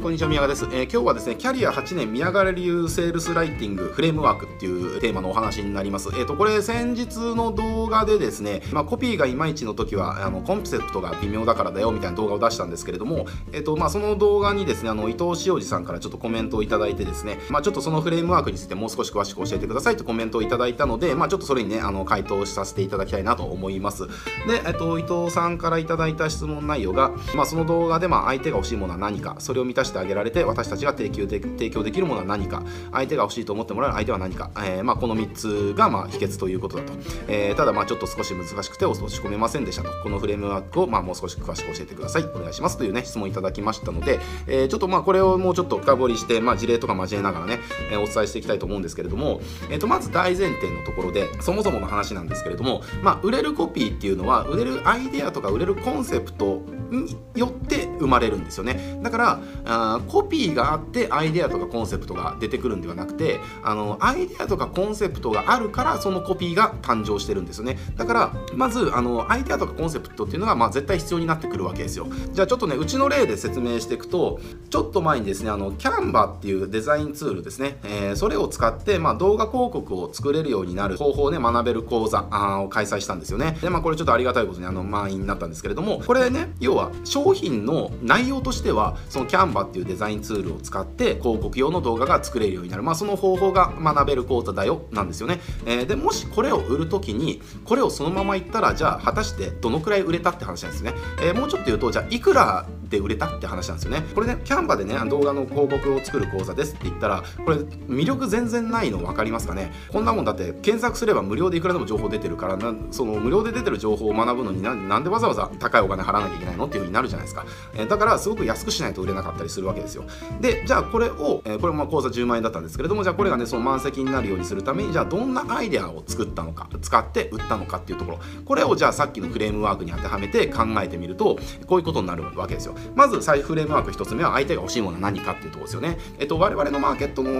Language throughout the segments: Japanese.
いこんにちは宮川です、えー、今日はですねキャリア8年宮川流セールスライティングフレームワークっていうテーマのお話になります。えっ、ー、とこれ先日の動画でですねまあ、コピーがいまいちの時はあのコンセプトが微妙だからだよみたいな動画を出したんですけれどもえっ、ー、とまあその動画にですねあの伊藤塩二さんからちょっとコメントをいただいてですねまあちょっとそのフレームワークについてもう少し詳しく教えてくださいとコメントをいただいたのでまあちょっとそれにねあの回答させていただきたいなと思いますでえっ、と伊藤さんからいただいた質問内容がまあその動画でまあ相手が欲しいものは何かそれを満たししてあげられて私たちが提供で提供できるものは何か相手が欲しいと思ってもらう相手は何か、えー、まあ、この3つがまあ秘訣ということだと、えー、ただまあちょっと少し難しくて落ち込めませんでしたと。このフレームワークをまあもう少し詳しく教えてください。お願いします。というね質問いただきましたので、え、ちょっとまあこれをもうちょっと深掘りして、まあ、事例とか交えながらね、えお伝えしていきたいと思うんですけれども、えー、とまず大前提のところでそもそもの話なんですけれども、まあ、売れるコピーっていうのは売れるアイデアとか売れるコンセプトによって生まれるんですよね。だからあコピーがあってアイデアとかコンセプトが出てくるんではなくてあのアイデアとかコンセプトがあるからそのコピーが誕生してるんですよね。だからまずあのアイデアとかコンセプトっていうのがまあ絶対必要になってくるわけですよ。じゃあちょっとねうちの例で説明していくとちょっと前にですねあのキャンバっていうデザインツールですね、えー、それを使って、まあ、動画広告を作れるようになる方法をね学べる講座を開催したんですよね。でまあこれちょっとありがたいことにあの満員になったんですけれどもこれね要は商品の内容としてはそのキャンバっていうデザインツールを使って広告用の動画が作れるようになる、まあ、その方法が学べる講座だよ。なんですよね、えー、でもしこれを売る時にこれをそのまま言ったらじゃあ果たしてどのくらい売れたって話なんですね、えー、もうちょっと言うとじゃあいくらで売れたって話なんですよね。これねキャンバでね動画の広告を作る講座ですって言ったらこれ魅力全然ないの分かりますかね？こんなもんだって検索すれば無料でいくらでも情報出てるからなその無料で出てる情報を学ぶのになんでわざわざ高いお金払わなきゃいけないの？っていう風になるじゃないですか、え、だからすごく安くしないと売れなかったりするわけですよ。でじゃあこれを、え、これも講座10万円だったんですけれどもじゃあこれがねその満席になるようにするためにじゃあどんなアイデアを作ったのか使って売ったのかっていうところ。これをじゃあさっきのフレームワークに当てはめて考えてみるとこういうことになるわけですよ。まず最フレームワーク1つ目は相手が欲しいものは何かっていうとこですよね。えっと我々のマーケットの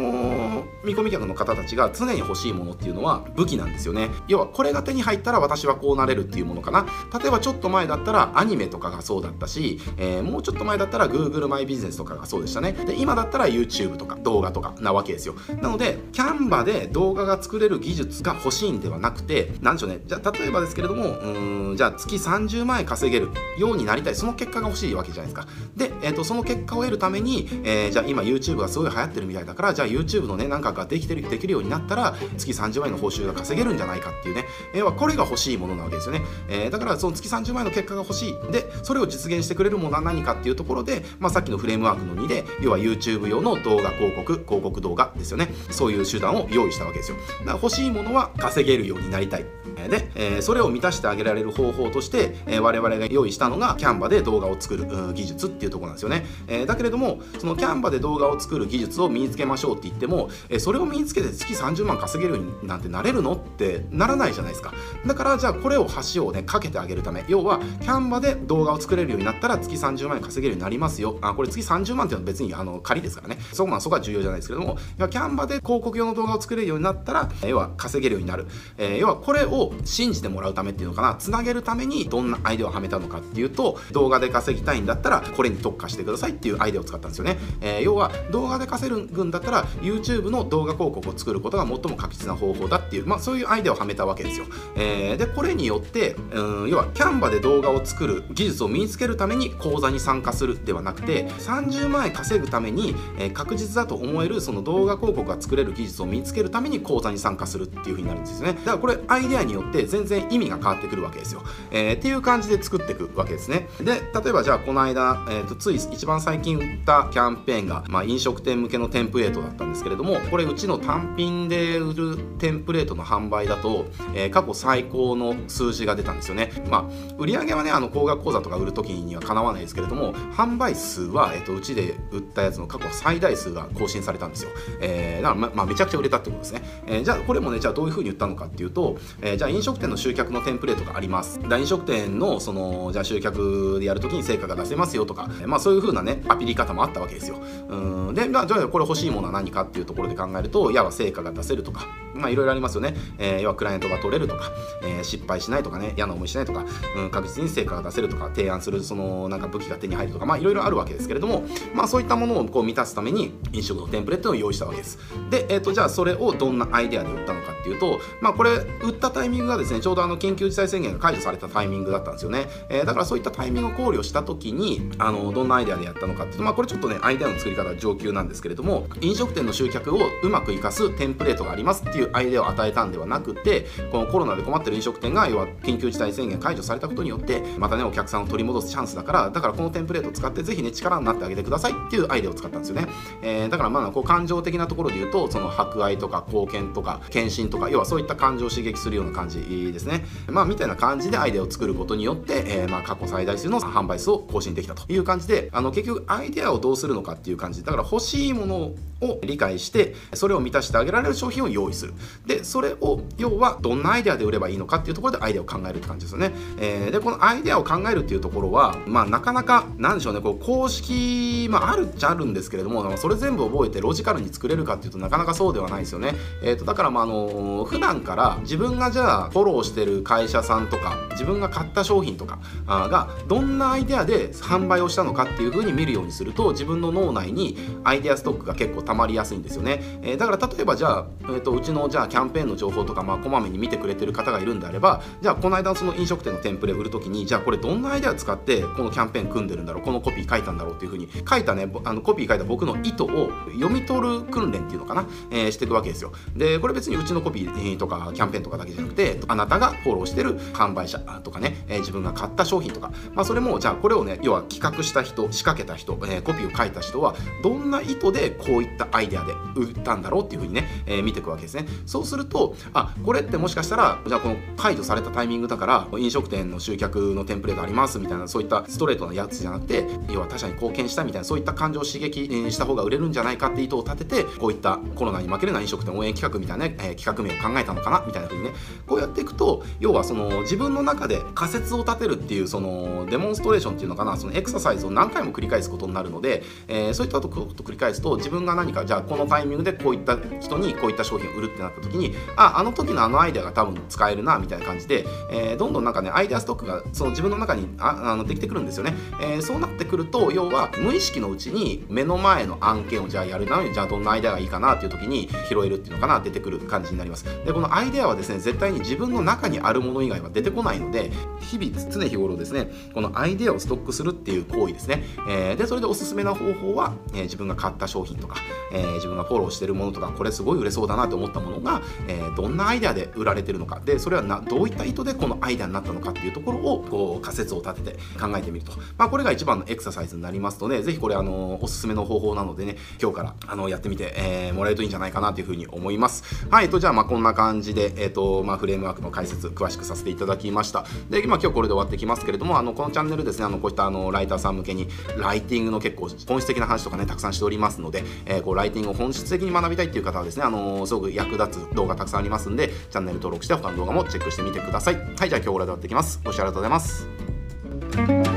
見込み客の方たちが常に欲しいものっていうのは武器なんですよね。要はこれが手に入ったら私はこうなれるっていうものかな。例えばちょっと前だったらアニメとかがそうだったし、えー、もうちょっと前だったら Google マイビジネスとかがそうでしたね。で今だったら YouTube とか動画とかなわけですよ。なのでキャンバで動画が作れる技術が欲しいんではなくて何でしょうね。じゃあ例えばですけれどもうんじゃあ月30万円稼げるようになりたい。その結果が欲しいわけじゃないですか。で、えーと、その結果を得るために、えー、じゃあ今 YouTube がすごい流行ってるみたいだからじゃあ YouTube のねなんかができてるできるようになったら月30万円の報酬が稼げるんじゃないかっていうね、えー、これが欲しいものなわけですよね、えー、だからその月30万円の結果が欲しい。でそれを実現してくれるものは何かっていうところで、まあ、さっきのフレームワークの2で要は YouTube 用の動画広告広告動画ですよね。そういう手段を用意したわけですよ。だから欲しいものは稼げるようになりたい。で、え、それを満たしてあげられる方法として、えー、我々が用意したのがキャンバで動画を作る技術っていうところなんですよね、え、だけれどもそのキャンバで動画を作る技術を身につけましょうって言っても、えそれを身につけて月30万稼げるようになんてなれるのってならないじゃないですか。だからじゃあこれを橋をねかけてあげるため要はキャンバで動画を作れるようになったら月30万円稼げるようになりますよ。あこれ月30万っていうのは別にあの仮ですからね。そこ,、まあ、そこは重要じゃないですけどもキャンバで広告用の動画を作れるようになったら要は稼げるようになる、え要はこれを信じてもらうためっていうのかな。つなげるためにどんなアイデアをはめたのかっていうと動画で稼ぎたいんだったらこれに特化してくださいっていうアイデアを使ったんですよね、えー、要は動画で稼ぐんだったら YouTube の動画広告を作ることが最も確実な方法だっていう、まあ、そういうアイデアをはめたわけですよ、えー、でこれによってうん要はキャンバで動画を作る技術を身につけるために講座に参加するではなくて30万円稼ぐために、えー、確実だと思えるその動画広告が作れる技術を身につけるために講座に参加するっていう風になるんですよね。だからこれアイデアによって全然意味が変わってくるわけですよ、えー、っていう感じで作っていくわけですね。で例えばじゃあこの間、えーと、つい一番最近売ったキャンペーンが、まあ、飲食店向けのテンプレートだったんですけれどもこれうちの単品で売るテンプレートの販売だと、えー、過去最高の数字が出たんですよね。まあ売上はねあの高額講座とか売る時にはかなわないですけれども販売数は、えーと、うちで売ったやつの過去最大数が更新されたんですよ、えー、だからま、まあ、めちゃくちゃ売れたってことですね、えー、じゃあこれもねじゃあどういうふうに売ったのかっていうと、えー、じゃあ飲食店の集客のテンプレートがあります。飲食店のそのじゃあ集客でやるときに成果が出せますよとか、まあ、そういう風なねアピリ方もあったわけですよ。うん。で、まあ、じゃあこれ欲しいものは何かっていうところで考えるといわば成果が出せるとか。まあいろいろありますよね、えー、要はクライアントが取れるとか、えー、失敗しないとかね嫌な思いしないとか、うん、確実に成果が出せるとか提案するそのなんか武器が手に入るとかまあいろいろあるわけですけれどもまあそういったものをこう満たすために飲食のテンプレートを用意したわけです。で、えーと、じゃあそれをどんなアイデアで売ったのかっていうとまあこれ売ったタイミングがですねちょうどあの緊急事態宣言が解除されたタイミングだったんですよね、えー、だからそういったタイミングを考慮した時にあのどんなアイデアでやったのかっていうとまあこれちょっとねアイデアの作り方は上級なんですけれども飲食店の集客をうまくいかすテンプレートがありますっていうアイデアを与えたんではなくてこのコロナで困ってる飲食店が要は緊急事態宣言解除されたことによってまたねお客さんを取り戻すチャンスだからだからこのテンプレートを使ってぜひね力になってあげてくださいっていうアイデアを使ったんですよね、えー、だからまあこう感情的なところで言うとその博愛とか貢献とか献身とか要はそういった感情を刺激するような感じですね。まあみたいな感じでアイデアを作ることによって、えー、まあ過去最大数の販売数を更新できたという感じであの結局アイデアをどうするのかっていう感じ。だから欲しいものを理解してそれを満たしてあげられる商品を用意する。でそれを要はどんなアイデアで売ればいいのかっていうところでアイデアを考えるって感じですよね、えー、でこのアイデアを考えるっていうところはまあなかなかなんでしょうねこう公式まああるっちゃあるんですけれどもそれ全部覚えてロジカルに作れるかっていうとなかなかそうではないですよね、えーと、だからまああの普段から自分がじゃあフォローしてる会社さんとか自分が買った商品とかがどんなアイデアで販売をしたのかっていう風に見るようにすると自分の脳内にアイデアストックが結構溜まりやすいんですよね、えー、だから例えばじゃあ、えーと、うちのじゃあキャンペーンの情報とかまあこまめに見てくれてる方がいるんであればじゃあこの間その飲食店のテンプレ売る時にじゃあこれどんなアイデア使ってこのキャンペーン組んでるんだろうこのコピー書いたんだろうっていう風に書いたねあのコピー書いた僕の意図を読み取る訓練っていうのかな、えー、していくわけですよ。でこれ別にうちのコピーとかキャンペーンとかだけじゃなくてあなたがフォローしてる販売者とかね、えー、自分が買った商品とか、まあ、それもじゃあこれをね要は企画した人仕掛けた人、えー、コピーを書いた人はどんな意図でこういったアイデアで売ったんだろうっていうふうにね、えー、見ていくわけですね。そうするとあこれってもしかしたらじゃあこの解除されたタイミングだから飲食店の集客のテンプレートありますみたいなそういったストレートなやつじゃなくて要は他者に貢献したみたいなそういった感情を刺激した方が売れるんじゃないかって意図を立ててこういったコロナに負けるな飲食店応援企画みたいな、ね、えー、企画名を考えたのかなみたいな風にねこうやっていくと要はその自分の中で仮説を立てるっていうそのデモンストレーションっていうのかなそのエクササイズを何回も繰り返すことになるので、えー、そういったことを繰り返すと自分が何かじゃあこのタイミングでこういった人にこういった商品を売るってってなった時にああの時のあのアイデアが多分使えるなみたいな感じで、えー、どんどんなんかねアイデアストックがその自分の中にああのできてくるんですよね、えー、そうなってくると要は無意識のうちに目の前の案件をじゃあやるなじゃあどんなアイデアがいいかなっていう時に拾えるっていうのかな出てくる感じになります。でこのアイデアはですね絶対に自分の中にあるもの以外は出てこないので日々常日頃ですねこのアイデアをストックするっていう行為ですね、えー、でそれでおすすめな方法は、えー、自分が買った商品とか、えー、自分がフォローしてるものとかこれすごい売れそうだなと思ったもののが、えーどんなアイデアで売られてるのか。でそれはなどういった意図でこのアイデアになったのかっていうところをこう仮説を立てて考えてみると、まあ、これが一番のエクササイズになりますのでぜひこれあのおすすめの方法なのでね今日からあのやってみて、えもらえるといいんじゃないかなというふうに思います。はいとじゃあまあこんな感じで、えーとまあ、フレームワークの解説詳しくさせていただきました。で、まあ、今日これで終わってきますけれどもあのこのチャンネルですねあのこういったあのライターさん向けにライティングの結構本質的な話とかねたくさんしておりますので、えー、こうライティングを本質的に学びたいっていう方はですねあのすごく役立つ動画たくさんありますんでチャンネル登録して他の動画もチェックしてみてください。はいじゃあ今日これで終わっていきます。ご視聴ありがとうございます。